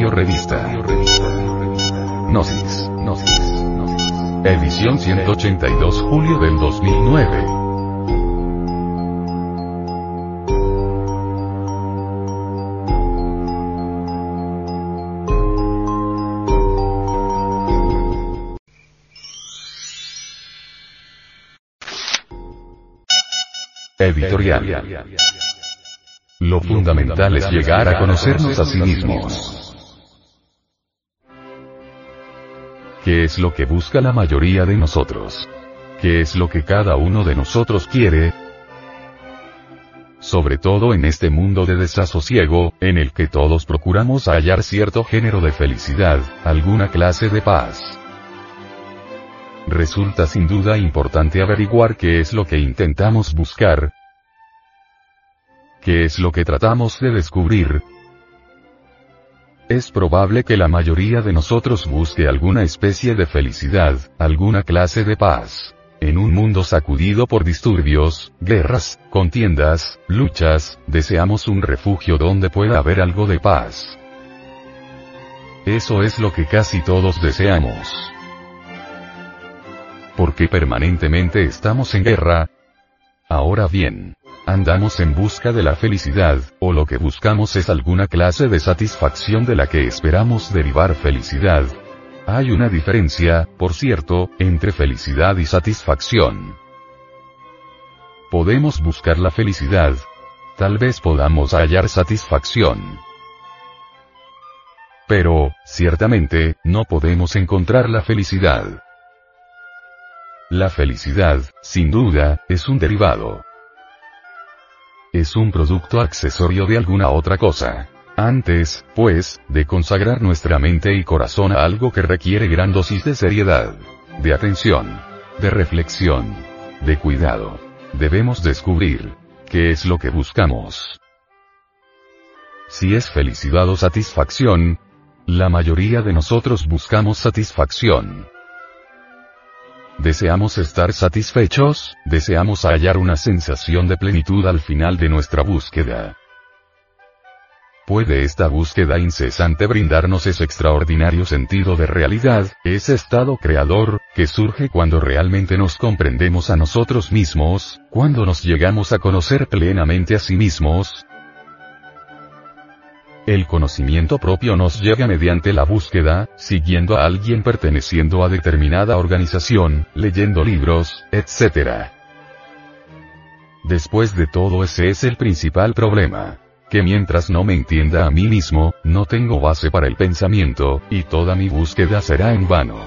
Radio Revista. Gnosis. Edición 182 julio del 2009. Editorial. Lo fundamental es llegar a conocernos a sí mismos. ¿Qué es lo que busca la mayoría de nosotros? ¿Qué es lo que cada uno de nosotros quiere? Sobre todo en este mundo de desasosiego, en el que todos procuramos hallar cierto género de felicidad, alguna clase de paz. Resulta sin duda importante averiguar qué es lo que intentamos buscar, ¿Qué es lo que tratamos de descubrir? Es probable que la mayoría de nosotros busque alguna especie de felicidad, alguna clase de paz. En un mundo sacudido por disturbios, guerras, contiendas, luchas, deseamos un refugio donde pueda haber algo de paz. Eso es lo que casi todos deseamos. Porque permanentemente estamos en guerra. Ahora bien, andamos en busca de la felicidad, o lo que buscamos es alguna clase de satisfacción de la que esperamos derivar felicidad. Hay una diferencia, por cierto, entre felicidad y satisfacción. Podemos buscar la felicidad. Tal vez podamos hallar satisfacción. Pero, ciertamente, no podemos encontrar la felicidad. La felicidad, sin duda, es un derivado es un producto accesorio de alguna otra cosa. Antes, pues, de consagrar nuestra mente y corazón a algo que requiere gran dosis de seriedad, de atención, de reflexión, de cuidado, debemos descubrir qué es lo que buscamos. Si es felicidad o satisfacción, la mayoría de nosotros buscamos satisfacción. Deseamos estar satisfechos, deseamos hallar una sensación de plenitud al final de nuestra búsqueda. ¿Puede esta búsqueda incesante brindarnos ese extraordinario sentido de realidad, ese estado creador, que surge cuando realmente nos comprendemos a nosotros mismos, cuando nos llegamos a conocer plenamente a sí mismos, el conocimiento propio nos llega mediante la búsqueda, siguiendo a alguien perteneciendo a determinada organización, leyendo libros, etc. Después de todo ese es el principal problema. Que mientras no me entienda a mí mismo, no tengo base para el pensamiento, y toda mi búsqueda será en vano.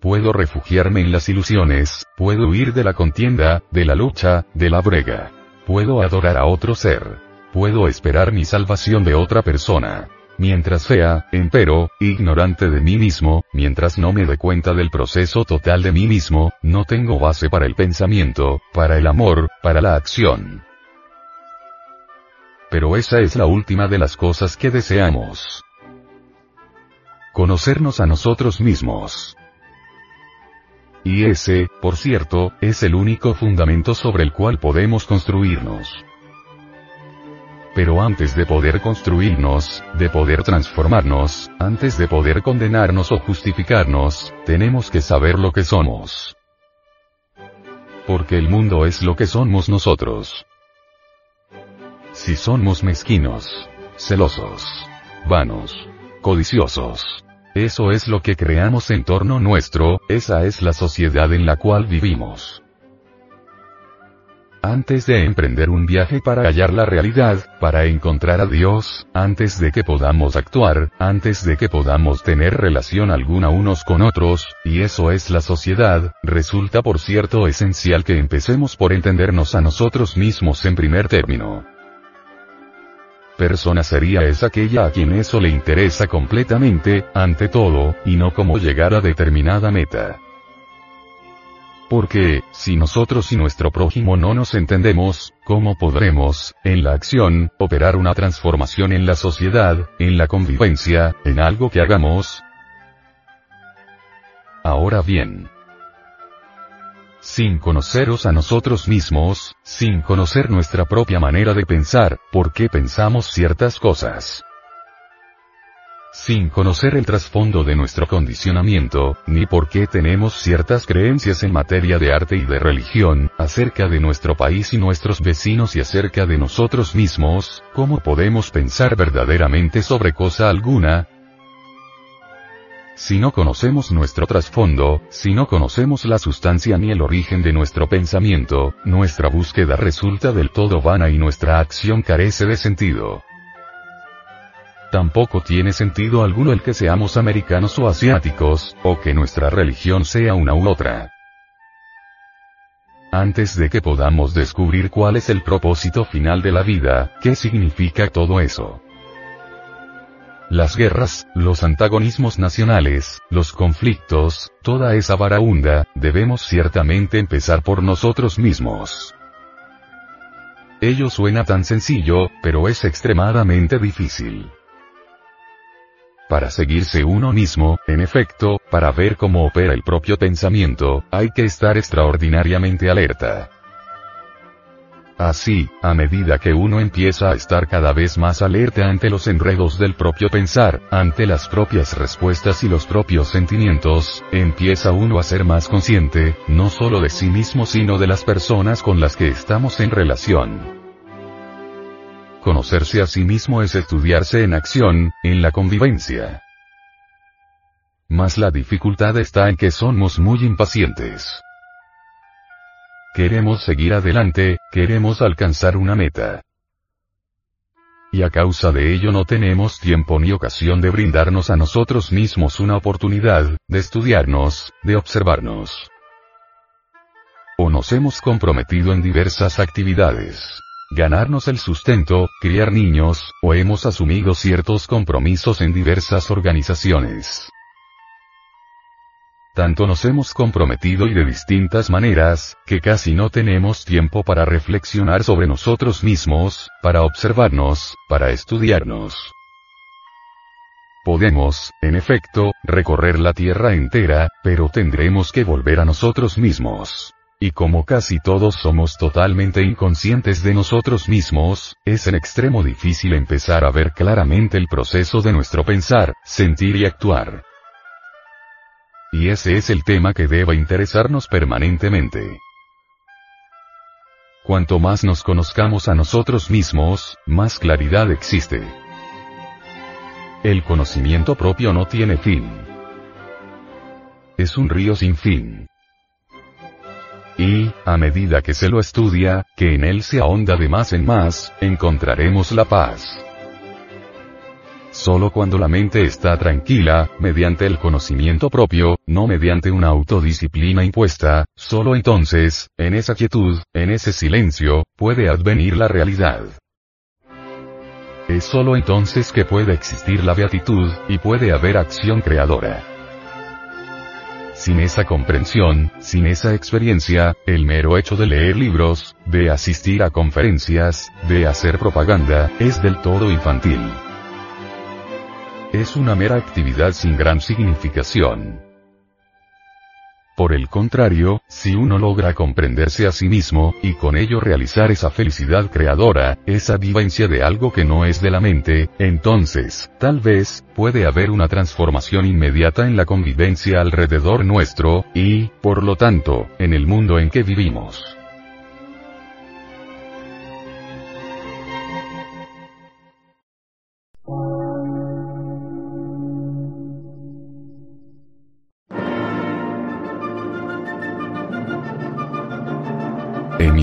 Puedo refugiarme en las ilusiones, puedo huir de la contienda, de la lucha, de la brega. Puedo adorar a otro ser puedo esperar mi salvación de otra persona. Mientras sea, empero, ignorante de mí mismo, mientras no me dé cuenta del proceso total de mí mismo, no tengo base para el pensamiento, para el amor, para la acción. Pero esa es la última de las cosas que deseamos. Conocernos a nosotros mismos. Y ese, por cierto, es el único fundamento sobre el cual podemos construirnos. Pero antes de poder construirnos, de poder transformarnos, antes de poder condenarnos o justificarnos, tenemos que saber lo que somos. Porque el mundo es lo que somos nosotros. Si somos mezquinos, celosos, vanos, codiciosos, eso es lo que creamos en torno nuestro, esa es la sociedad en la cual vivimos. Antes de emprender un viaje para hallar la realidad, para encontrar a Dios, antes de que podamos actuar, antes de que podamos tener relación alguna unos con otros, y eso es la sociedad, resulta por cierto esencial que empecemos por entendernos a nosotros mismos en primer término. Persona sería es aquella a quien eso le interesa completamente, ante todo, y no como llegar a determinada meta. Porque, si nosotros y nuestro prójimo no nos entendemos, ¿cómo podremos, en la acción, operar una transformación en la sociedad, en la convivencia, en algo que hagamos? Ahora bien, sin conoceros a nosotros mismos, sin conocer nuestra propia manera de pensar, ¿por qué pensamos ciertas cosas? Sin conocer el trasfondo de nuestro condicionamiento, ni por qué tenemos ciertas creencias en materia de arte y de religión, acerca de nuestro país y nuestros vecinos y acerca de nosotros mismos, ¿cómo podemos pensar verdaderamente sobre cosa alguna? Si no conocemos nuestro trasfondo, si no conocemos la sustancia ni el origen de nuestro pensamiento, nuestra búsqueda resulta del todo vana y nuestra acción carece de sentido. Tampoco tiene sentido alguno el que seamos americanos o asiáticos, o que nuestra religión sea una u otra. Antes de que podamos descubrir cuál es el propósito final de la vida, ¿qué significa todo eso? Las guerras, los antagonismos nacionales, los conflictos, toda esa varaunda, debemos ciertamente empezar por nosotros mismos. Ello suena tan sencillo, pero es extremadamente difícil para seguirse uno mismo, en efecto, para ver cómo opera el propio pensamiento, hay que estar extraordinariamente alerta. Así, a medida que uno empieza a estar cada vez más alerta ante los enredos del propio pensar, ante las propias respuestas y los propios sentimientos, empieza uno a ser más consciente, no solo de sí mismo sino de las personas con las que estamos en relación. Conocerse a sí mismo es estudiarse en acción, en la convivencia. Mas la dificultad está en que somos muy impacientes. Queremos seguir adelante, queremos alcanzar una meta. Y a causa de ello no tenemos tiempo ni ocasión de brindarnos a nosotros mismos una oportunidad, de estudiarnos, de observarnos. O nos hemos comprometido en diversas actividades ganarnos el sustento, criar niños, o hemos asumido ciertos compromisos en diversas organizaciones. Tanto nos hemos comprometido y de distintas maneras, que casi no tenemos tiempo para reflexionar sobre nosotros mismos, para observarnos, para estudiarnos. Podemos, en efecto, recorrer la Tierra entera, pero tendremos que volver a nosotros mismos. Y como casi todos somos totalmente inconscientes de nosotros mismos, es en extremo difícil empezar a ver claramente el proceso de nuestro pensar, sentir y actuar. Y ese es el tema que deba interesarnos permanentemente. Cuanto más nos conozcamos a nosotros mismos, más claridad existe. El conocimiento propio no tiene fin. Es un río sin fin. Y, a medida que se lo estudia, que en él se ahonda de más en más, encontraremos la paz. Solo cuando la mente está tranquila, mediante el conocimiento propio, no mediante una autodisciplina impuesta, solo entonces, en esa quietud, en ese silencio, puede advenir la realidad. Es solo entonces que puede existir la beatitud, y puede haber acción creadora. Sin esa comprensión, sin esa experiencia, el mero hecho de leer libros, de asistir a conferencias, de hacer propaganda, es del todo infantil. Es una mera actividad sin gran significación. Por el contrario, si uno logra comprenderse a sí mismo, y con ello realizar esa felicidad creadora, esa vivencia de algo que no es de la mente, entonces, tal vez, puede haber una transformación inmediata en la convivencia alrededor nuestro, y, por lo tanto, en el mundo en que vivimos.